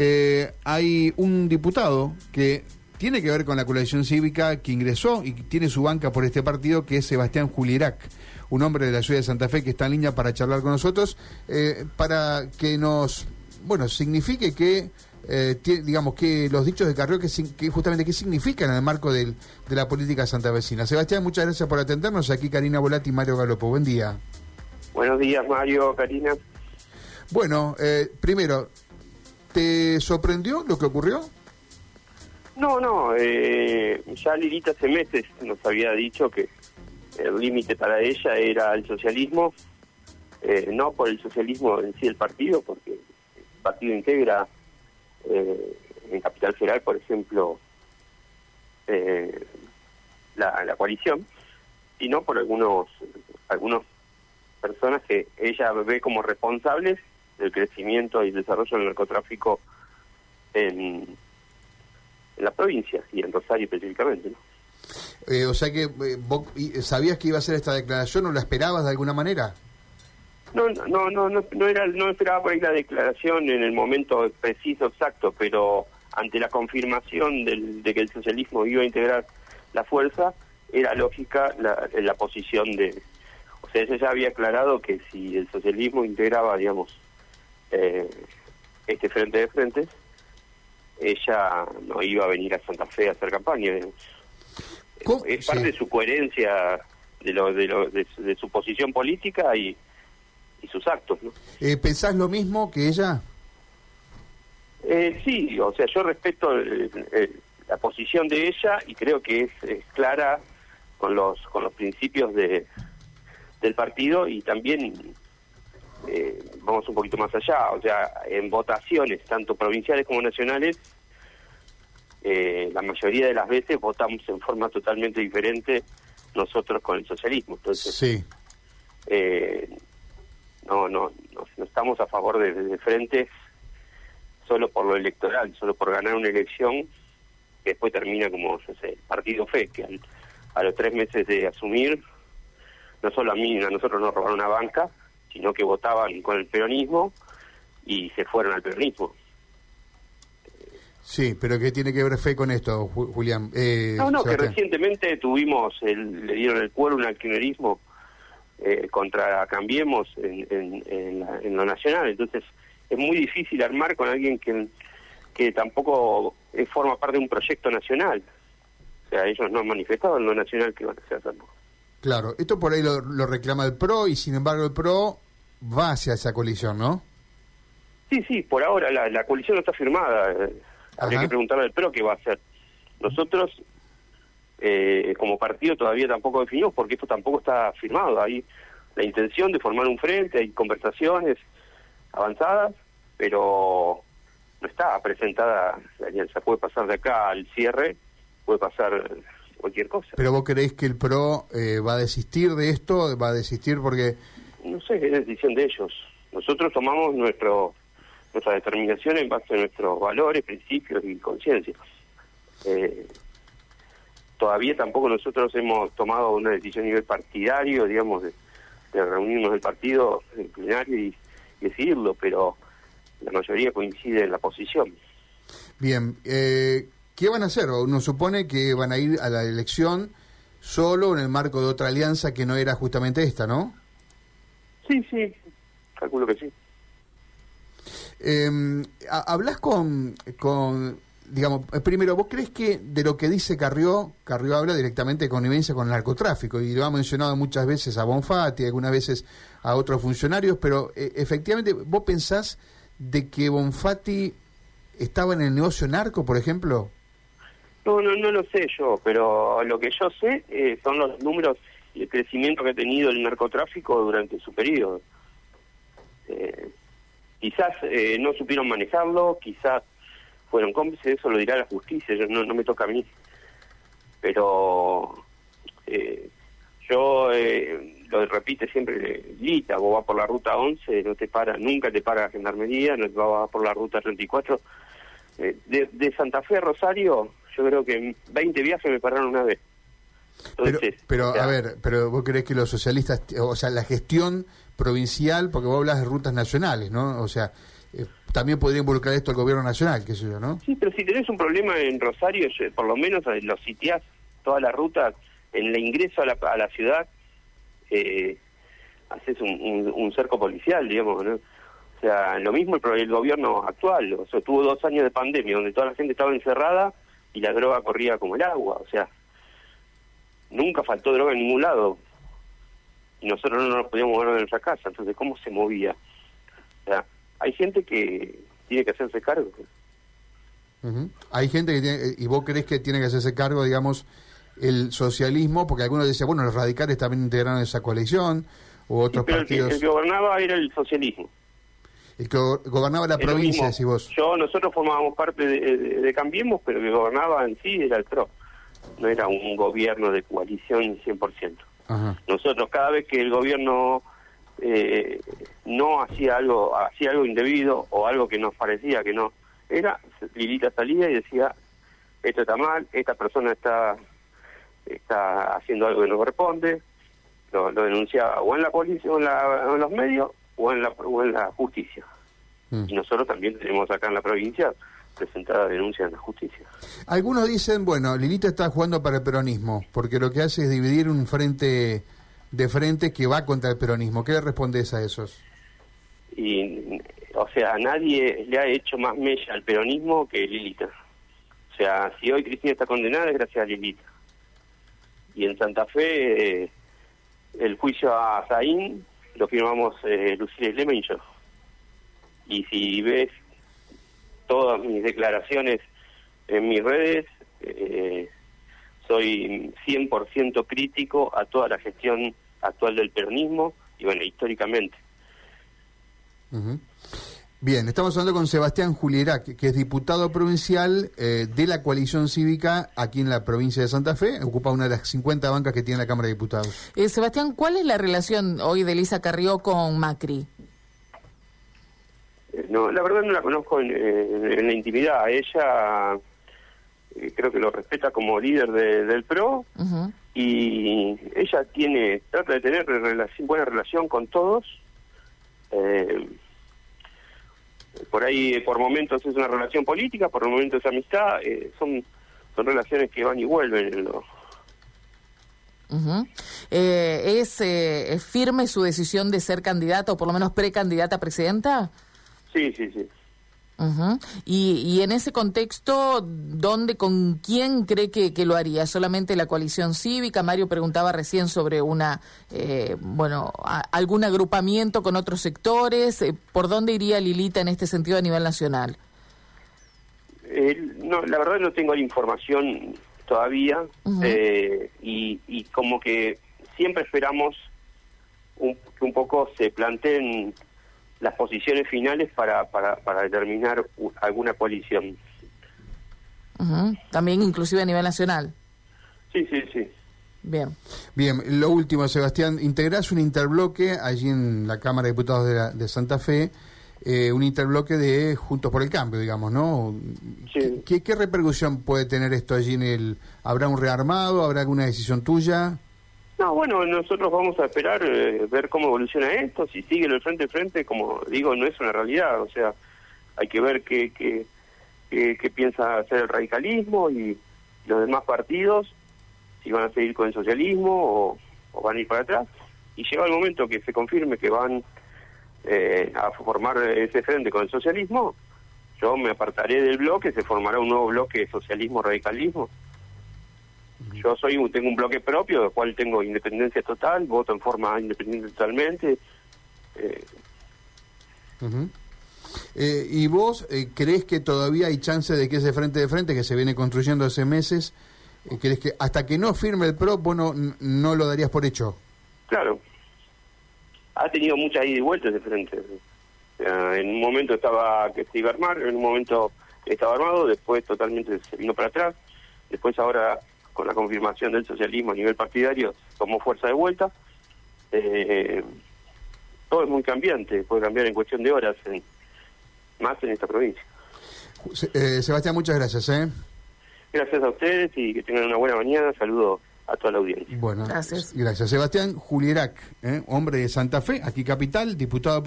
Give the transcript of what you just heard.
eh, hay un diputado que tiene que ver con la coalición cívica que ingresó y tiene su banca por este partido, que es Sebastián Julirac, un hombre de la ciudad de Santa Fe que está en línea para charlar con nosotros, eh, para que nos, bueno, signifique que, eh, digamos, que los dichos de Carrió, que, que, justamente qué significan en el marco del, de la política santafesina. Sebastián, muchas gracias por atendernos. Aquí Karina Volati y Mario Galopo. Buen día. Buenos días, Mario, Karina. Bueno, eh, primero, ¿te sorprendió lo que ocurrió? No, no, eh, ya Lilita hace meses nos había dicho que el límite para ella era el socialismo, eh, no por el socialismo en sí el partido, porque el partido integra eh, en Capital Federal, por ejemplo, eh, la, la coalición, sino por algunos algunas personas que ella ve como responsables del crecimiento y desarrollo del narcotráfico en en la provincia y en Rosario específicamente. ¿no? Eh, o sea que eh, vos sabías que iba a ser esta declaración o la esperabas de alguna manera. No, no, no, no, no era, no esperaba por ahí la declaración en el momento preciso exacto, pero ante la confirmación del, de que el socialismo iba a integrar la fuerza, era lógica la, la posición de, o sea, ella ya había aclarado que si el socialismo integraba, digamos, eh, este frente de frentes, ella no iba a venir a Santa Fe a hacer campaña. Es parte de su coherencia, de, lo, de, lo, de, su posición política y, y sus actos. ¿no? Eh, ¿Pensás lo mismo que ella? Eh, sí, o sea, yo respeto la posición de ella y creo que es, es, clara con los con los principios de del partido y también eh, vamos un poquito más allá, o sea, en votaciones, tanto provinciales como nacionales, eh, la mayoría de las veces votamos en forma totalmente diferente nosotros con el socialismo. Entonces, sí. eh, no, no, no, estamos a favor de, de frentes solo por lo electoral, solo por ganar una elección que después termina como, no sé, el partido fe, que al, a los tres meses de asumir, no solo a mí, a nosotros nos robaron una banca, sino que votaban con el peronismo y se fueron al peronismo. Sí, pero ¿qué tiene que ver fe con esto, Julián? Eh, no, no, que recientemente tuvimos, el, le dieron el pueblo un alquilerismo eh, contra Cambiemos en, en, en, la, en, lo nacional, entonces es muy difícil armar con alguien que, que tampoco forma parte de un proyecto nacional. O sea, ellos no han manifestado en lo nacional que van a hacer tampoco. Claro, esto por ahí lo, lo, reclama el PRO y sin embargo el PRO va hacia esa coalición, ¿no? Sí, sí, por ahora la, la coalición no está firmada. Habría que preguntarle al PRO qué va a hacer. Nosotros, eh, como partido, todavía tampoco definimos porque esto tampoco está firmado. Hay la intención de formar un frente, hay conversaciones avanzadas, pero no está presentada la alianza. Puede pasar de acá al cierre, puede pasar cualquier cosa. ¿Pero vos creéis que el PRO eh, va a desistir de esto? ¿Va a desistir porque...? No sé, es decisión de ellos. Nosotros tomamos nuestro nuestra determinación en base a nuestros valores, principios y conciencia. Eh, todavía tampoco nosotros hemos tomado una decisión a nivel partidario, digamos, de, de reunirnos del partido en plenario y, y, decidirlo, pero la mayoría coincide en la posición. Bien, eh, ¿qué van a hacer? Uno supone que van a ir a la elección solo en el marco de otra alianza que no era justamente esta, ¿no? Sí, sí, calculo que sí. Eh, hablas con, con, digamos, primero, ¿vos crees que de lo que dice Carrió, Carrió habla directamente de connivencia con el narcotráfico y lo ha mencionado muchas veces a Bonfatti, algunas veces a otros funcionarios, pero eh, efectivamente, ¿vos pensás de que Bonfatti estaba en el negocio narco, por ejemplo? No, no, no lo sé yo, pero lo que yo sé eh, son los números y el crecimiento que ha tenido el narcotráfico durante su periodo. Eh, quizás eh, no supieron manejarlo, quizás fueron cómplices, eso lo dirá la justicia, yo, no, no me toca a mí. Pero eh, yo eh, lo repite siempre Lita, vos vas por la ruta 11, no te para, nunca te para la gendarmería, no vas por la ruta 34. Eh, de, de, Santa Fe a Rosario, yo creo que en 20 viajes me pararon una vez. Entonces, pero, pero o sea, a ver, pero vos crees que los socialistas, o sea, la gestión provincial, porque vos hablas de rutas nacionales, ¿no? O sea, eh, también podría involucrar esto al gobierno nacional, qué sé yo, ¿no? Sí, pero si tenés un problema en Rosario, por lo menos los sitiás toda la ruta en el ingreso a la, a la ciudad, eh, haces un, un, cerco policial, digamos, ¿no? O sea, lo mismo el, el gobierno actual, o sea, tuvo dos años de pandemia donde toda la gente estaba encerrada y la droga corría como el agua, o sea, nunca faltó droga en ningún lado y nosotros no nos podíamos mover de nuestra casa, entonces ¿cómo se movía? O sea, hay gente que tiene que hacerse cargo. Hay gente que tiene, y vos crees que tiene que hacerse cargo, digamos, el socialismo, porque algunos decían, bueno, los radicales también integraron esa coalición, o otros partidos. El que, gobernaba era el socialismo. El que gobernaba la provincia, si vos. Yo, nosotros formábamos parte de, Cambiemos, pero el que gobernaba en sí era el PRO. No era un gobierno de coalición 100%. Nosotros, cada vez que el gobierno eh, no hacía algo, hacía algo indebido o algo que nos parecía que no era, Lilita salía y decía, esto está mal, esta persona está está haciendo algo que no corresponde, lo, denunciaba o en la policía o en, los medios o en la, o en la justicia. Mm. Y nosotros también tenemos acá en la provincia presentada denuncia en la justicia. Algunos dicen, bueno, Lilita está jugando para el peronismo, porque lo que hace es dividir un frente de frente que va contra el peronismo. ¿Qué le respondes a esos? Y, o sea, nadie le ha hecho más mella al peronismo que Lilita. O sea, si hoy Cristina está condenada es gracias a Lilita y en Santa Fe eh, el juicio a Zain lo firmamos eh, Lucía Lema y yo. Y si ves todas mis declaraciones en mis redes, eh, soy 100% crítico a toda la gestión actual del peronismo y bueno, históricamente. Bien, estamos hablando con Sebastián Julierac, que es diputado provincial eh, de la coalición cívica aquí en la provincia de Santa Fe, ocupa una de las 50 bancas que tiene la Cámara de Diputados. Eh, Sebastián, ¿cuál es la relación hoy de Elisa Carrió con Macri? Eh, no, la verdad no la conozco en, la intimidad. Ella creo que lo respeta como líder del PRO y ella tiene trata de tener relación, buena relación con todos. Eh, por ahí por momentos es una relación política, por momentos es amistad, eh, son son relaciones que van y vuelven. Eh, ¿Es eh, firme su decisión de ser candidata o por lo menos precandidata a presidenta? Sí, sí, sí y, en ese contexto, ¿dónde, con quién cree que, lo haría? ¿Solamente la coalición cívica? Mario preguntaba recién sobre una, eh, bueno, algún agrupamiento con otros sectores. Eh, ¿Por dónde iría Lilita en este sentido a nivel nacional? no, la verdad no tengo la información todavía eh, y, como que siempre esperamos un, que un poco se planteen las posiciones finales para, para, para determinar alguna coalición. También inclusive a nivel nacional. Sí, sí, sí. Bien. Bien, lo último, Sebastián, integrás un interbloque allí en la Cámara de Diputados de, de Santa Fe, eh, un interbloque de Juntos por el Cambio, digamos, ¿no? Sí. ¿Qué, ¿Qué repercusión puede tener esto allí en el... ¿Habrá un rearmado? ¿Habrá alguna decisión tuya? No, bueno, nosotros vamos a esperar, eh, ver cómo evoluciona esto. Si sigue el frente a frente, como digo, no es una realidad. O sea, hay que ver qué, qué, qué, piensa hacer el radicalismo y los demás partidos, si van a seguir con el socialismo o, van a ir para atrás. Y llega el momento que se confirme que van eh, a formar ese frente con el socialismo, yo me apartaré del bloque, se formará un nuevo bloque de socialismo-radicalismo yo soy tengo un bloque propio, del cual tengo independencia total, voto en forma independiente totalmente. Eh. Eh, ¿Y vos eh, crees que todavía hay chance de que ese frente de frente que se viene construyendo hace meses, crees que hasta que no firme el PRO, bueno, no lo darías por hecho? Claro. Ha tenido mucha ida y vuelta ese frente. en un momento estaba que se iba a armar, en un momento estaba armado, después totalmente se vino para atrás, después ahora con la confirmación del socialismo a nivel partidario, como fuerza de vuelta. Eh, todo es muy cambiante, puede cambiar en cuestión de horas, más en esta provincia. Eh, Sebastián, muchas gracias. ¿eh? Gracias a ustedes y que tengan una buena mañana. Saludos a toda la audiencia. Bueno, gracias. Gracias. Sebastián Julierac, hombre de Santa Fe, aquí capital, diputado.